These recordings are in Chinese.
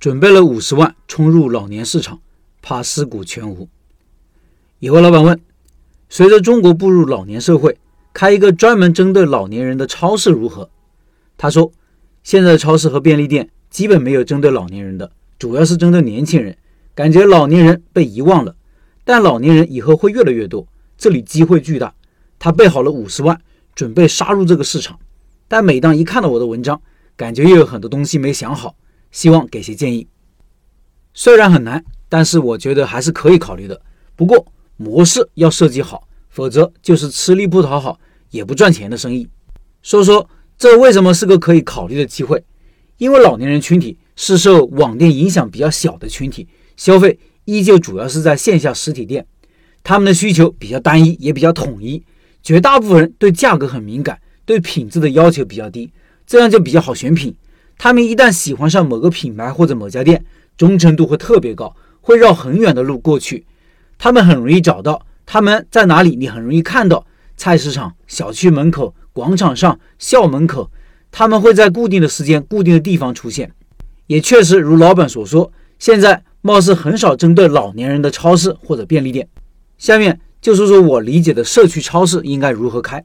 准备了五十万冲入老年市场，怕尸骨全无。有位老板问：随着中国步入老年社会，开一个专门针对老年人的超市如何？他说：现在的超市和便利店基本没有针对老年人的，主要是针对年轻人。感觉老年人被遗忘了，但老年人以后会越来越多，这里机会巨大。他备好了五十万，准备杀入这个市场。但每当一看到我的文章，感觉又有很多东西没想好。希望给些建议，虽然很难，但是我觉得还是可以考虑的。不过模式要设计好，否则就是吃力不讨好也不赚钱的生意。说说这为什么是个可以考虑的机会？因为老年人群体是受网店影响比较小的群体，消费依旧主要是在线下实体店，他们的需求比较单一，也比较统一。绝大部分人对价格很敏感，对品质的要求比较低，这样就比较好选品。他们一旦喜欢上某个品牌或者某家店，忠诚度会特别高，会绕很远的路过去。他们很容易找到，他们在哪里，你很容易看到。菜市场、小区门口、广场上、校门口，他们会在固定的时间、固定的地方出现。也确实如老板所说，现在貌似很少针对老年人的超市或者便利店。下面就说说我理解的社区超市应该如何开。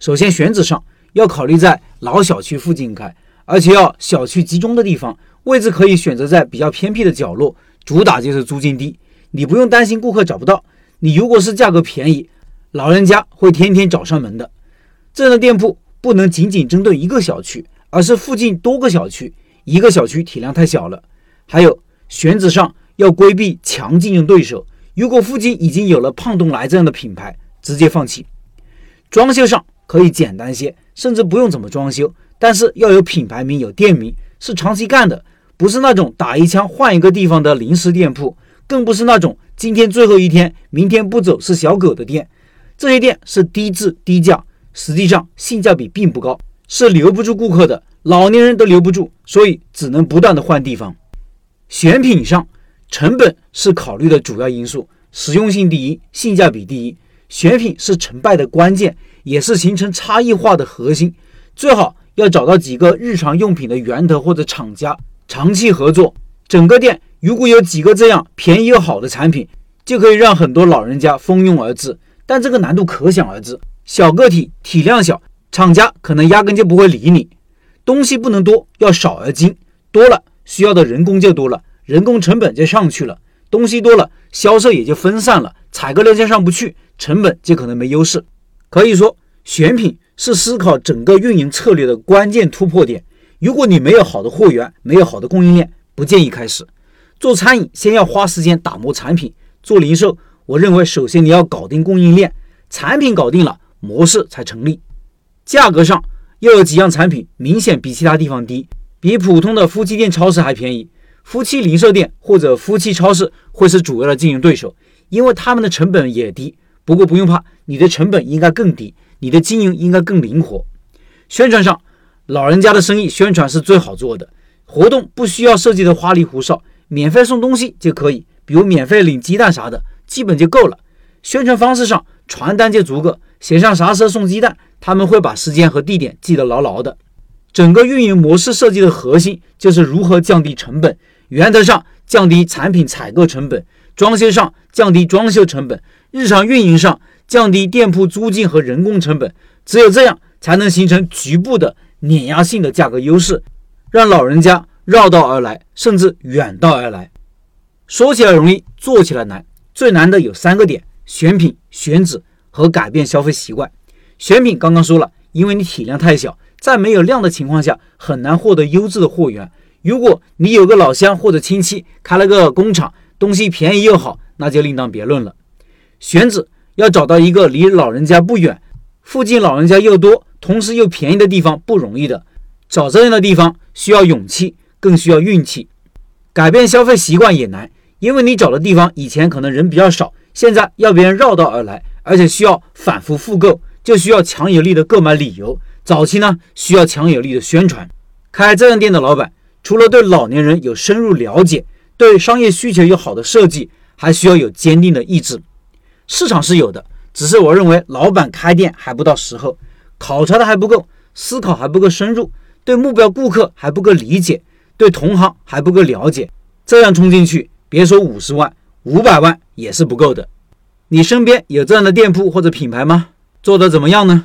首先选址上要考虑在老小区附近开。而且要小区集中的地方，位置可以选择在比较偏僻的角落，主打就是租金低，你不用担心顾客找不到。你如果是价格便宜，老人家会天天找上门的。这样的店铺不能仅仅针对一个小区，而是附近多个小区，一个小区体量太小了。还有选址上要规避强竞争对手，如果附近已经有了胖东来这样的品牌，直接放弃。装修上可以简单些，甚至不用怎么装修。但是要有品牌名、有店名，是长期干的，不是那种打一枪换一个地方的临时店铺，更不是那种今天最后一天，明天不走是小狗的店。这些店是低质低价，实际上性价比并不高，是留不住顾客的，老年人都留不住，所以只能不断的换地方。选品上，成本是考虑的主要因素，实用性第一，性价比第一。选品是成败的关键，也是形成差异化的核心，最好。要找到几个日常用品的源头或者厂家长期合作，整个店如果有几个这样便宜又好的产品，就可以让很多老人家蜂拥而至。但这个难度可想而知，小个体体量小，厂家可能压根就不会理你。东西不能多，要少而精，多了需要的人工就多了，人工成本就上去了。东西多了，销售也就分散了，采购量就上不去，成本就可能没优势。可以说选品。是思考整个运营策略的关键突破点。如果你没有好的货源，没有好的供应链，不建议开始做餐饮。先要花时间打磨产品。做零售，我认为首先你要搞定供应链，产品搞定了，模式才成立。价格上又有几样产品明显比其他地方低，比普通的夫妻店、超市还便宜。夫妻零售店或者夫妻超市会是主要的竞争对手，因为他们的成本也低。不过不用怕，你的成本应该更低。你的经营应该更灵活。宣传上，老人家的生意宣传是最好做的。活动不需要设计的花里胡哨，免费送东西就可以，比如免费领鸡蛋啥的，基本就够了。宣传方式上，传单就足够，写上啥时候送鸡蛋，他们会把时间和地点记得牢牢的。整个运营模式设计的核心就是如何降低成本，原则上降低产品采购成本，装修上降低装修成本，日常运营上。降低店铺租金和人工成本，只有这样才能形成局部的碾压性的价格优势，让老人家绕道而来，甚至远道而来。说起来容易，做起来难。最难的有三个点：选品、选址和改变消费习惯。选品刚刚说了，因为你体量太小，在没有量的情况下，很难获得优质的货源。如果你有个老乡或者亲戚开了个工厂，东西便宜又好，那就另当别论了。选址。要找到一个离老人家不远、附近老人家又多、同时又便宜的地方不容易的。找这样的地方需要勇气，更需要运气。改变消费习惯也难，因为你找的地方以前可能人比较少，现在要别人绕道而来，而且需要反复复购，就需要强有力的购买理由。早期呢，需要强有力的宣传。开这样店的老板，除了对老年人有深入了解，对商业需求有好的设计，还需要有坚定的意志。市场是有的，只是我认为老板开店还不到时候，考察的还不够，思考还不够深入，对目标顾客还不够理解，对同行还不够了解，这样冲进去，别说五十万，五百万也是不够的。你身边有这样的店铺或者品牌吗？做的怎么样呢？